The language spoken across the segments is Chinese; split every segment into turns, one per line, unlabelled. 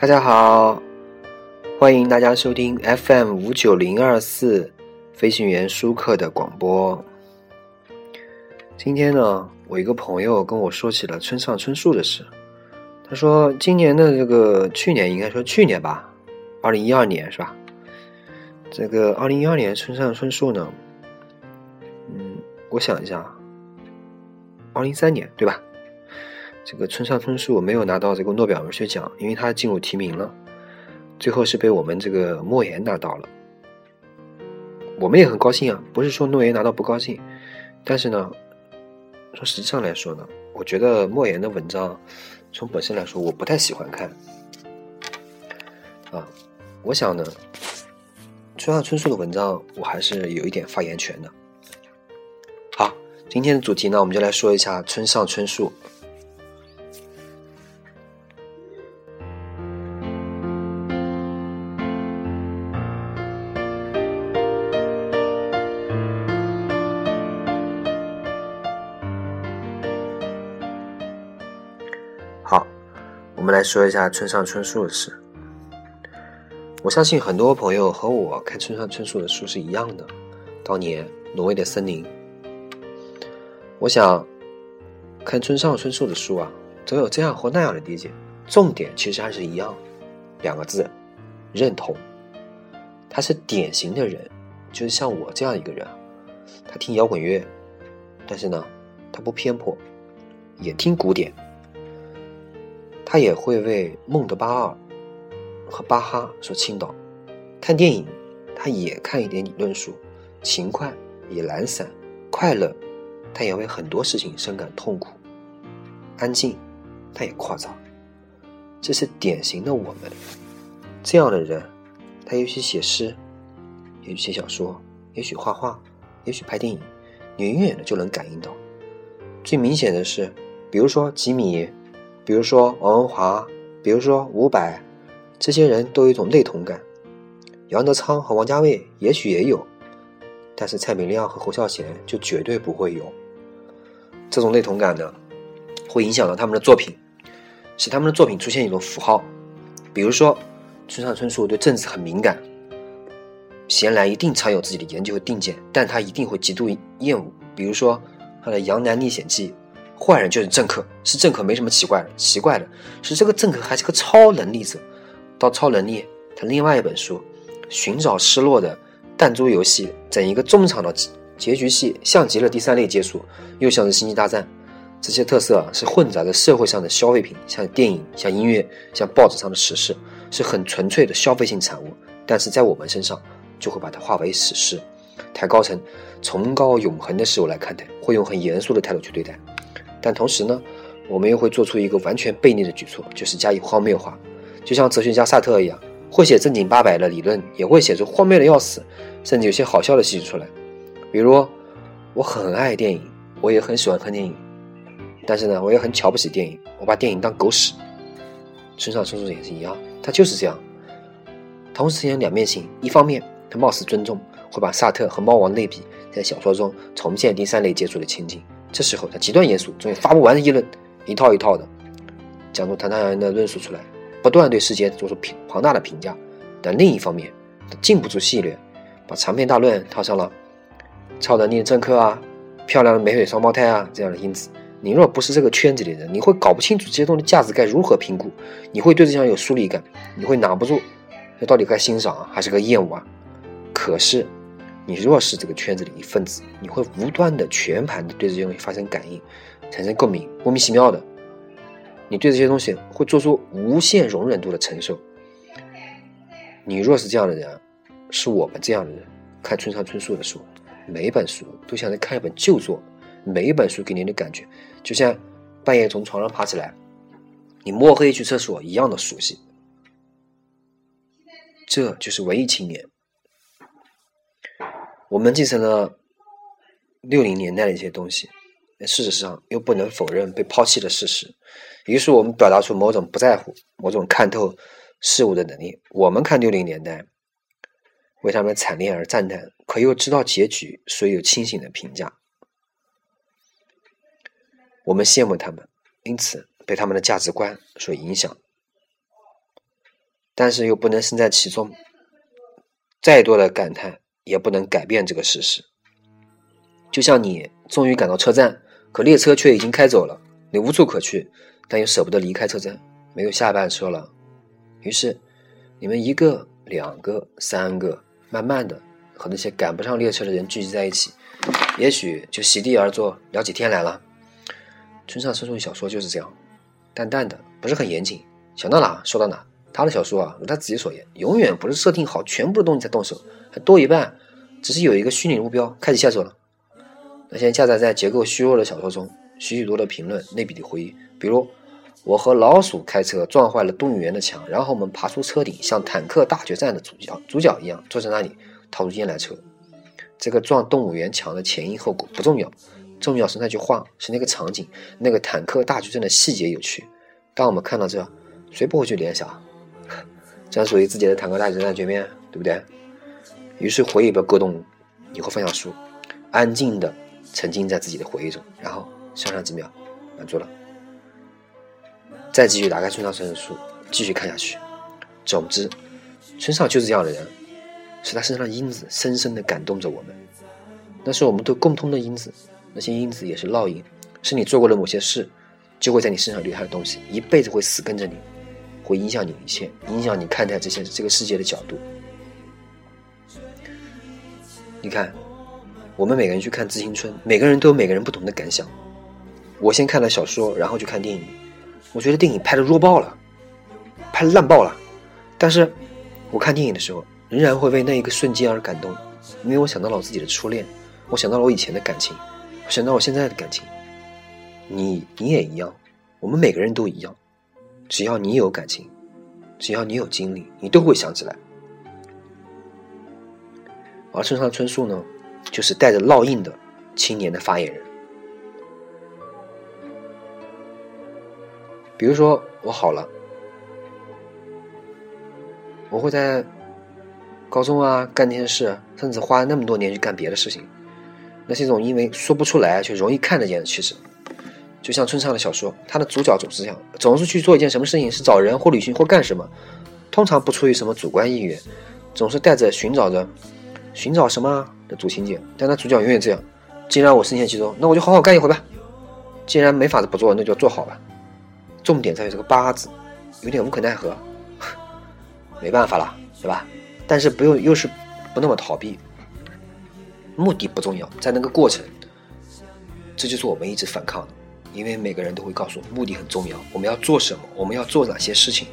大家好，欢迎大家收听 FM 五九零二四飞行员舒克的广播。今天呢，我一个朋友跟我说起了村上春树的事。他说，今年的这个去年应该说去年吧，二零一二年是吧？这个二零一二年村上春树呢，嗯，我想一下，二零一三年对吧？这个村上春树没有拿到这个诺贝尔文学奖，因为他进入提名了，最后是被我们这个莫言拿到了。我们也很高兴啊，不是说诺言拿到不高兴，但是呢，从实际上来说呢，我觉得莫言的文章从本身来说我不太喜欢看。啊，我想呢，村上春树的文章我还是有一点发言权的。好，今天的主题呢，我们就来说一下村上春树。来说一下村上春树的事。我相信很多朋友和我看村上春树的书是一样的。当年《挪威的森林》，我想看村上春树的书啊，总有这样或那样的理解，重点其实还是一样，两个字：认同。他是典型的人，就是像我这样一个人，他听摇滚乐，但是呢，他不偏颇，也听古典。他也会为孟德巴尔和巴哈所倾倒，看电影，他也看一点理论书，勤快也懒散，快乐，他也为很多事情深感痛苦，安静，他也夸张，这是典型的我们这样的人，他也许写诗，也许写小说，也许画画，也许拍电影，你远远的就能感应到。最明显的是，比如说吉米。比如说王文华，比如说伍佰，这些人都有一种类同感。杨德昌和王家卫也许也有，但是蔡明亮和侯孝贤就绝对不会有。这种类同感呢，会影响到他们的作品，使他们的作品出现一种符号。比如说村上春树对政治很敏感，闲来一定常有自己的研究和定见，但他一定会极度厌恶。比如说他的《杨澜历险记》。坏人就是政客，是政客没什么奇怪的。奇怪的是，这个政客还是个超能力者。到超能力，他另外一本书《寻找失落的弹珠游戏》，整一个中场的结局戏，像极了第三类接触，又像是星际大战。这些特色啊，是混杂着社会上的消费品，像电影、像音乐、像报纸上的时事，是很纯粹的消费性产物。但是在我们身上，就会把它化为史诗，抬高成崇高永恒的事物来看待，会用很严肃的态度去对待。但同时呢，我们又会做出一个完全背逆的举措，就是加以荒谬化，就像哲学家萨特一样，会写正经八百的理论，也会写出荒谬的要死，甚至有些好笑的戏剧出来。比如，我很爱电影，我也很喜欢看电影，但是呢，我也很瞧不起电影，我把电影当狗屎。村上春树也是一样，他就是这样，同时有两面性。一方面，他貌似尊重，会把萨特和猫王类比，在小说中重现第三类接触的情景。这时候他极端严肃，总有发不完的议论，一套一套的讲出堂堂然的论述出来，不断对世界做出评庞大的评价。但另一方面，他禁不住戏谑，把长篇大论套上了超能力的政客啊、漂亮的美腿双胞胎啊这样的因子。你若不是这个圈子里人，你会搞不清楚这些东西价值该如何评估，你会对这项有疏离感，你会拿不住，这到底该欣赏啊，还是该厌恶啊？可是。你若是这个圈子里一份子，你会无端的全盘的对这些东西发生感应，产生共鸣，莫名其妙的，你对这些东西会做出无限容忍度的承受。你若是这样的人，是我们这样的人，看村上春树的书，每一本书都像在看一本旧作，每一本书给你的感觉，就像半夜从床上爬起来，你摸黑去厕所一样的熟悉。这就是文艺青年。我们继承了六零年代的一些东西，事实上又不能否认被抛弃的事实，于是我们表达出某种不在乎、某种看透事物的能力。我们看六零年代，为他们惨烈而赞叹，可又知道结局，所以有清醒的评价。我们羡慕他们，因此被他们的价值观所影响。但是又不能身在其中，再多的感叹也不能改变这个事实。就像你终于赶到车站，可列车却已经开走了，你无处可去，但又舍不得离开车站，没有下班车了。于是，你们一个、两个、三个，慢慢的和那些赶不上列车的人聚集在一起，也许就席地而坐聊起天来了。村上春树的小说就是这样，淡淡的，不是很严谨，想到哪说到哪。他的小说啊，如他自己所言，永远不是设定好全部的东西才动手，还多一半只是有一个虚拟目标，开始下手了。那些加载在结构虚弱的小说中，许许多的评论、类比的回忆，比如我和老鼠开车撞坏了动物园的墙，然后我们爬出车顶，像坦克大决战的主角主角一样坐在那里掏出烟来抽。这个撞动物园墙的前因后果不重要。重要是那句话，是那个场景，那个坦克大决战的细节有趣。当我们看到这，谁不会去联想？专属于自己的坦克大决战局面，对不对？于是回忆被勾动，你会放下书，安静的沉浸在自己的回忆中，然后上上几秒，满足了，再继续打开村上春树的书，继续看下去。总之，村上就是这样的人，是他身上的因子深深的感动着我们，那是我们都共通的因子。那些因子也是烙印，是你做过的某些事，就会在你身上留下的东西，一辈子会死跟着你，会影响你一切，影响你看待这些这个世界的角度。你看，我们每个人去看《致青春》，每个人都有每个人不同的感想。我先看了小说，然后去看电影，我觉得电影拍的弱爆了，拍烂爆了。但是，我看电影的时候，仍然会为那一个瞬间而感动，因为我想到了我自己的初恋，我想到了我以前的感情。我想到我现在的感情，你你也一样，我们每个人都一样。只要你有感情，只要你有经历，你都会想起来。而村上春树呢，就是带着烙印的青年的发言人。比如说，我好了，我会在高中啊干这件事，甚至花那么多年去干别的事情。那是一种因为说不出来却容易看得见的趋势，就像村上的小说，他的主角总是这样，总是去做一件什么事情，是找人或旅行或干什么，通常不出于什么主观意愿，总是带着寻找着寻找什么的主情节。但他主角永远这样：既然我深陷其中，那我就好好干一回吧；既然没法子不做，那就做好吧。重点在于这个“八”字，有点无可奈何，没办法了，对吧？但是不用，又是不那么逃避。目的不重要，在那个过程，这就是我们一直反抗的，因为每个人都会告诉我，目的很重要，我们要做什么，我们要做哪些事情，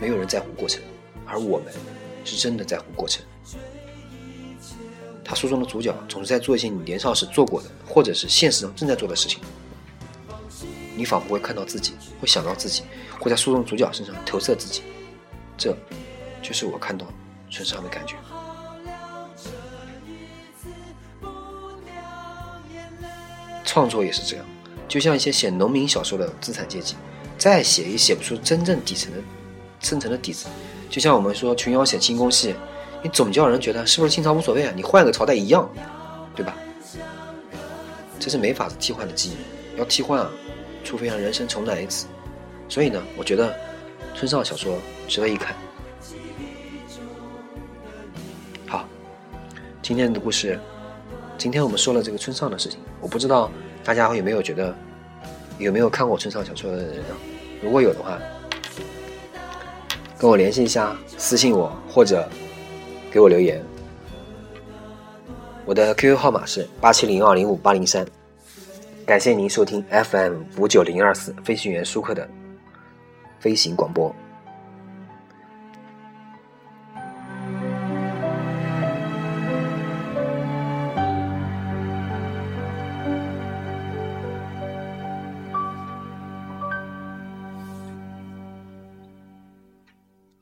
没有人在乎过程，而我们是真的在乎过程。他书中的主角总是在做一些你年少时做过的，或者是现实中正在做的事情，你仿佛会看到自己，会想到自己，会在书中主角身上投射自己，这就是我看到村上的感觉。创作也是这样，就像一些写农民小说的资产阶级，再写也写不出真正底层的、深层的底子。就像我们说琼瑶写清宫戏，你总叫人觉得是不是清朝无所谓啊？你换个朝代一样，对吧？这是没法替换的记忆，要替换啊，除非让人生重来一次。所以呢，我觉得村上小说值得一看。好，今天的故事。今天我们说了这个村上的事情，我不知道大家有没有觉得有没有看过村上小说的人呢？如果有的话，跟我联系一下，私信我或者给我留言。我的 QQ 号码是八七零二零五八零三。感谢您收听 FM 五九零二四飞行员舒克的飞行广播。